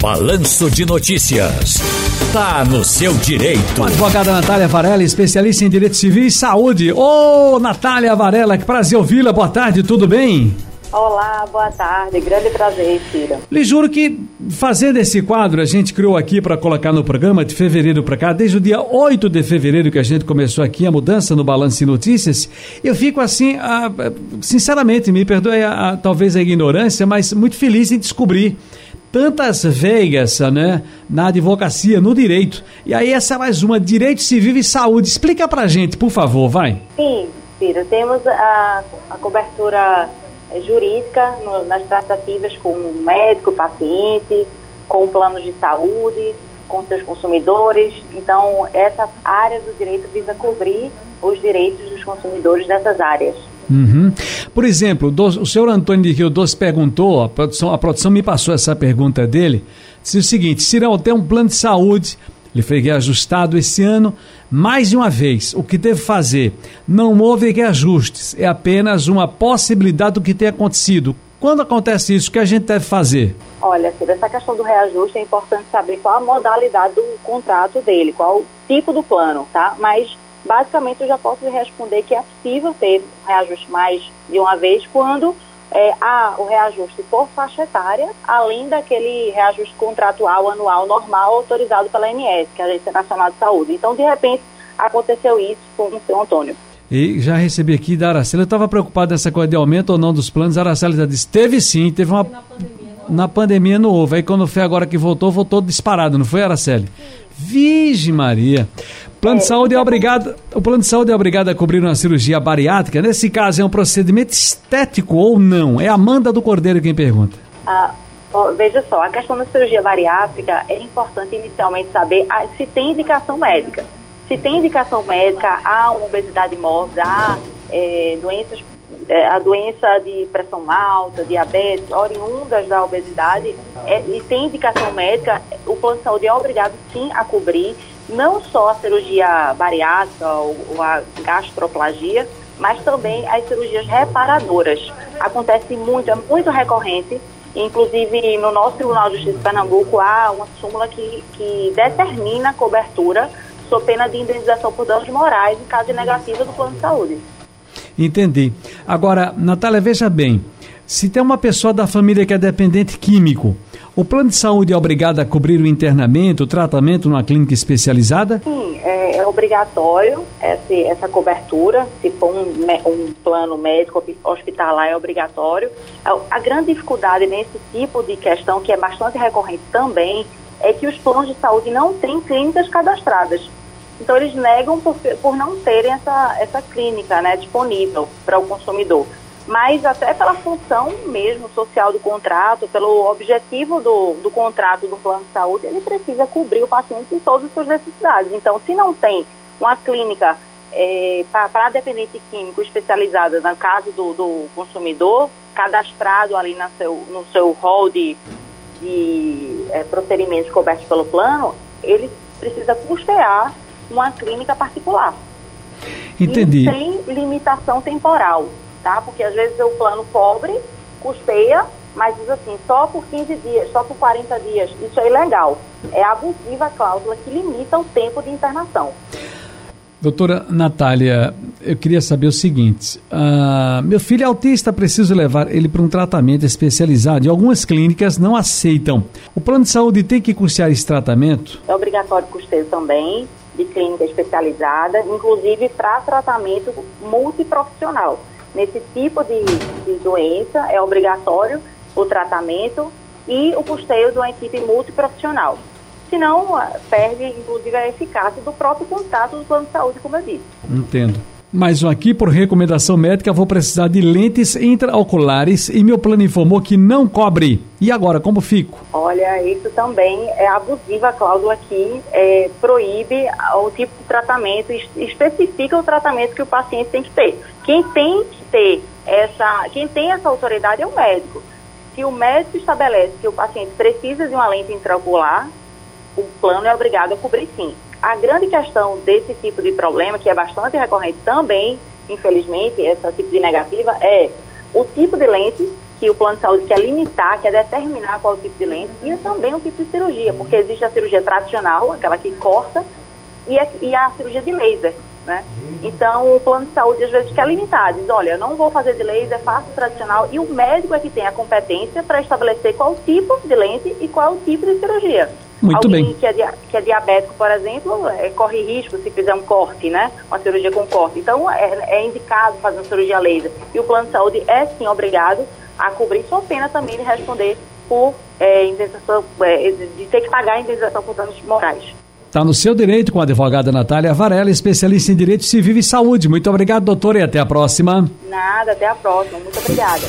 Balanço de Notícias. Tá no seu direito. advogada Natália Varela, especialista em direito civil e saúde. Ô, Natália Varela, que prazer ouvi-la. Boa tarde, tudo bem? Olá, boa tarde. Grande prazer, Ciro. Lhe juro que fazendo esse quadro, a gente criou aqui para colocar no programa de fevereiro para cá, desde o dia 8 de fevereiro que a gente começou aqui a mudança no Balanço de Notícias, eu fico assim, ah, sinceramente, me perdoe a, a, talvez a ignorância, mas muito feliz em descobrir tantas veigas né, na advocacia, no direito. E aí essa é mais uma, Direito Civil e Saúde. Explica pra gente, por favor, vai. Sim, Ciro, temos a, a cobertura jurídica no, nas tratativas com médico, paciente, com planos de saúde, com seus consumidores. Então, essa área do direito visa cobrir os direitos dos consumidores dessas áreas. Uhum. Por exemplo, o senhor Antônio de Rio Doce perguntou, a produção, a produção me passou essa pergunta dele, disse o seguinte, se não tem um plano de saúde, ele foi reajustado esse ano mais de uma vez. O que deve fazer? Não houve reajustes, é apenas uma possibilidade do que tem acontecido. Quando acontece isso, o que a gente deve fazer? Olha, Cida, essa questão do reajuste é importante saber qual a modalidade do contrato dele, qual o tipo do plano, tá? Mas basicamente eu já posso responder que é possível ter reajuste mais de uma vez quando é, há o reajuste por faixa etária, além daquele reajuste contratual anual normal autorizado pela ANS, que é a Agência Nacional de Saúde. Então, de repente, aconteceu isso com o seu Antônio. E já recebi aqui da Araceli, eu estava preocupado nessa coisa de aumento ou não dos planos. A Araceli já disse: teve sim, teve uma. Na pandemia, não, houve. Aí quando foi agora que voltou, voltou disparado, não foi, Araceli? Vige Maria. Plano de é, saúde é obrigado, o plano de saúde é obrigado a cobrir uma cirurgia bariátrica. Nesse caso, é um procedimento estético ou não? É a Amanda do Cordeiro quem pergunta. Ah, veja só, a questão da cirurgia bariátrica é importante inicialmente saber se tem indicação médica. Se tem indicação médica, há uma obesidade mórbida, há é, doenças, é, a doença de pressão alta, diabetes, oriundas da obesidade, é, e tem indicação médica, o plano de saúde é obrigado sim a cobrir não só a cirurgia bariátrica ou, ou a gastroplagia, mas também as cirurgias reparadoras. Acontece muito, é muito recorrente. Inclusive, no nosso Tribunal de Justiça de Pernambuco, há uma súmula que, que determina a cobertura sob pena de indenização por danos morais em caso de negativa do plano de saúde. Entendi. Agora, Natália, veja bem, se tem uma pessoa da família que é dependente químico, o plano de saúde é obrigado a cobrir o internamento, o tratamento numa clínica especializada? Sim, é, é obrigatório essa, essa cobertura. Se for um, um, plano médico hospitalar, é obrigatório. A, a grande dificuldade nesse tipo de questão, que é bastante recorrente também, é que os planos de saúde não têm clínicas cadastradas. Então, eles negam por, por não terem essa, essa clínica né, disponível para o consumidor mas até pela função mesmo social do contrato, pelo objetivo do, do contrato do plano de saúde, ele precisa cobrir o paciente em todas as suas necessidades. Então, se não tem uma clínica é, para dependente químico especializada no caso do, do consumidor, cadastrado ali na seu, no seu rol de, de é, procedimentos cobertos pelo plano, ele precisa custear uma clínica particular. Entendi. E sem limitação temporal tá? Porque às vezes o plano cobre, custeia, mas diz assim, só por 15 dias, só por 40 dias. Isso é ilegal. É abusiva a cláusula que limita o tempo de internação. Doutora Natália, eu queria saber o seguinte: uh, meu filho é autista, preciso levar ele para um tratamento especializado e algumas clínicas não aceitam. O plano de saúde tem que custear esse tratamento? É obrigatório custeio também de clínica especializada, inclusive para tratamento multiprofissional. Nesse tipo de, de doença, é obrigatório o tratamento e o custeio de uma equipe multiprofissional. Senão, ah, perde, inclusive, a eficácia do próprio contato do plano de saúde, como eu disse. Entendo. Mais um aqui, por recomendação médica, vou precisar de lentes intraoculares e meu plano informou que não cobre. E agora, como fico? Olha, isso também é abusiva a cláusula aqui, é, proíbe o tipo de tratamento, especifica o tratamento que o paciente tem que ter. Quem tem que ter essa, quem tem essa autoridade é o médico. Se o médico estabelece que o paciente precisa de uma lente intraocular, o plano é obrigado a cobrir sim. A grande questão desse tipo de problema, que é bastante recorrente também, infelizmente, esse tipo de negativa, é o tipo de lente que o plano de saúde quer limitar, quer determinar qual é o tipo de lente e também o tipo de cirurgia, porque existe a cirurgia tradicional, aquela que corta, e a, e a cirurgia de laser, né? Então, o plano de saúde às vezes quer limitar, diz, olha, eu não vou fazer de laser, faço tradicional, e o médico é que tem a competência para estabelecer qual tipo de lente e qual tipo de cirurgia. Muito Alguém bem. Que é, que é diabético, por exemplo, é, corre risco se fizer um corte, né? Uma cirurgia com corte. Então, é, é indicado fazer uma cirurgia laser. E o plano de saúde é, sim, obrigado a cobrir sua pena também de responder por é, indenização, é, de ter que pagar a indenização por danos morais. Está no seu direito com a advogada Natália Varela, especialista em Direito Civil e Saúde. Muito obrigado, doutora, e até a próxima. Nada, até a próxima. Muito obrigada.